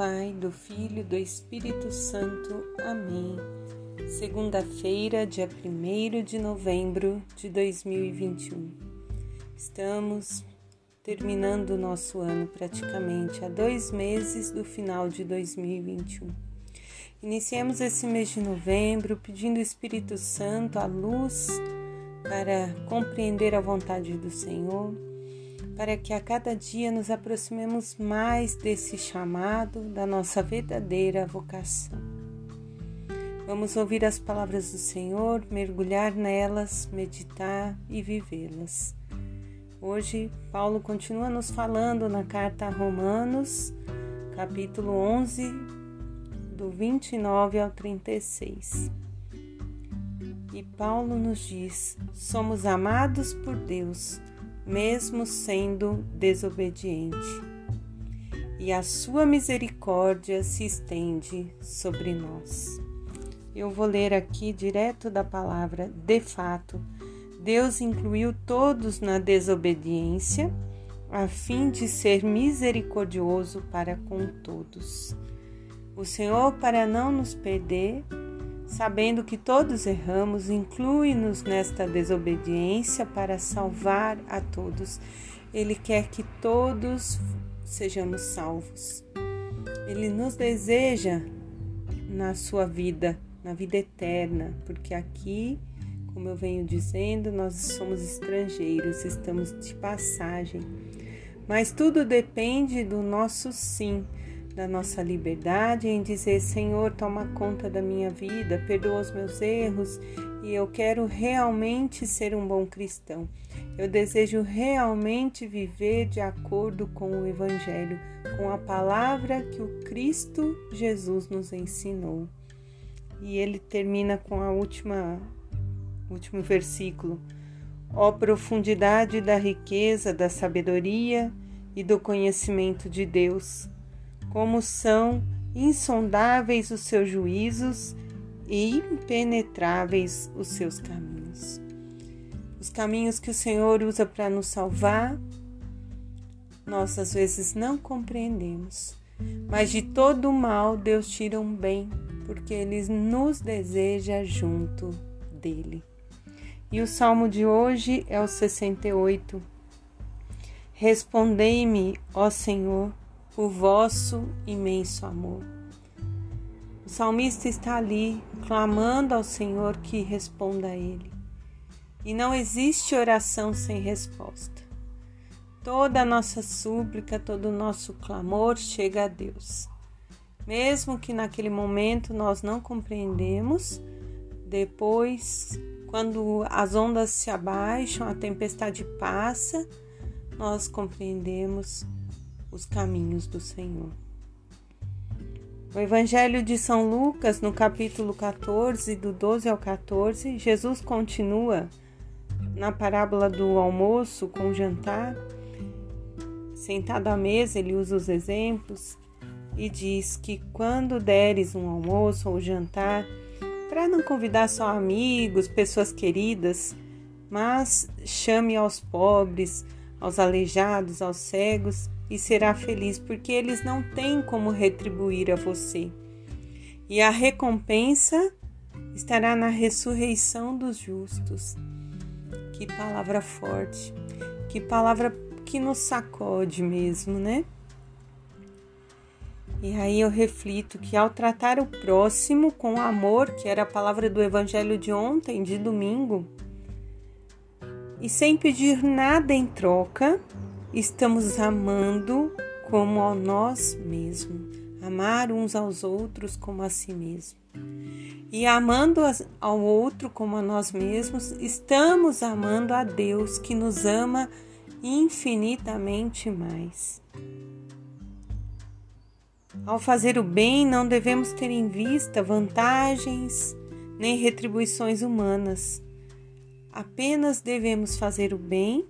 Pai, do Filho e do Espírito Santo. Amém. Segunda-feira, dia 1 de novembro de 2021. Estamos terminando o nosso ano praticamente, há dois meses do final de 2021. Iniciemos esse mês de novembro pedindo o Espírito Santo a luz para compreender a vontade do Senhor para que a cada dia nos aproximemos mais desse chamado da nossa verdadeira vocação. Vamos ouvir as palavras do Senhor, mergulhar nelas, meditar e vivê-las. Hoje, Paulo continua nos falando na carta a Romanos, capítulo 11, do 29 ao 36. E Paulo nos diz: somos amados por Deus mesmo sendo desobediente, e a sua misericórdia se estende sobre nós. Eu vou ler aqui direto da palavra de fato. Deus incluiu todos na desobediência, a fim de ser misericordioso para com todos. O Senhor, para não nos perder, sabendo que todos erramos, inclui-nos nesta desobediência para salvar a todos. Ele quer que todos sejamos salvos. Ele nos deseja na sua vida, na vida eterna, porque aqui, como eu venho dizendo, nós somos estrangeiros, estamos de passagem. Mas tudo depende do nosso sim da nossa liberdade em dizer: Senhor, toma conta da minha vida, perdoa os meus erros e eu quero realmente ser um bom cristão. Eu desejo realmente viver de acordo com o Evangelho, com a palavra que o Cristo Jesus nos ensinou. E ele termina com a última último versículo. Ó oh, profundidade da riqueza, da sabedoria e do conhecimento de Deus como são insondáveis os seus juízos e impenetráveis os seus caminhos. Os caminhos que o Senhor usa para nos salvar, nós às vezes não compreendemos, mas de todo o mal Deus tira um bem, porque Ele nos deseja junto dele. E o salmo de hoje é o 68. Respondei-me, ó Senhor, o vosso imenso amor. O salmista está ali clamando ao Senhor que responda a ele. E não existe oração sem resposta. Toda a nossa súplica, todo o nosso clamor chega a Deus. Mesmo que naquele momento nós não compreendemos, depois, quando as ondas se abaixam, a tempestade passa, nós compreendemos os caminhos do Senhor. No Evangelho de São Lucas, no capítulo 14, do 12 ao 14, Jesus continua na parábola do almoço com o jantar. Sentado à mesa, ele usa os exemplos e diz que quando deres um almoço ou jantar, para não convidar só amigos, pessoas queridas, mas chame aos pobres, aos aleijados, aos cegos e será feliz, porque eles não têm como retribuir a você. E a recompensa estará na ressurreição dos justos. Que palavra forte, que palavra que nos sacode mesmo, né? E aí eu reflito que ao tratar o próximo com amor, que era a palavra do evangelho de ontem, de domingo, e sem pedir nada em troca, estamos amando como a nós mesmos, amar uns aos outros como a si mesmo. E amando ao outro como a nós mesmos, estamos amando a Deus que nos ama infinitamente mais. Ao fazer o bem, não devemos ter em vista vantagens nem retribuições humanas. Apenas devemos fazer o bem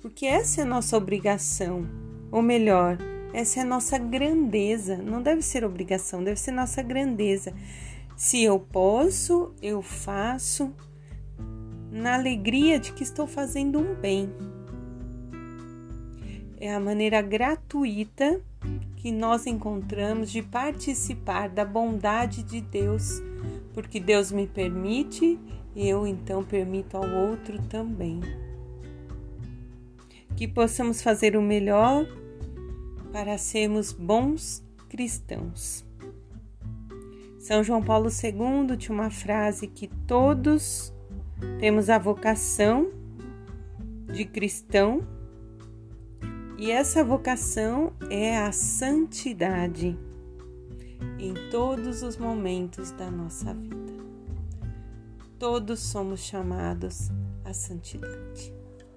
porque essa é a nossa obrigação, ou melhor, essa é a nossa grandeza. Não deve ser obrigação, deve ser nossa grandeza. Se eu posso, eu faço na alegria de que estou fazendo um bem. É a maneira gratuita que nós encontramos de participar da bondade de Deus, porque Deus me permite, eu então permito ao outro também. Que possamos fazer o melhor para sermos bons cristãos. São João Paulo II tinha uma frase que todos temos a vocação de cristão e essa vocação é a santidade em todos os momentos da nossa vida. Todos somos chamados à santidade.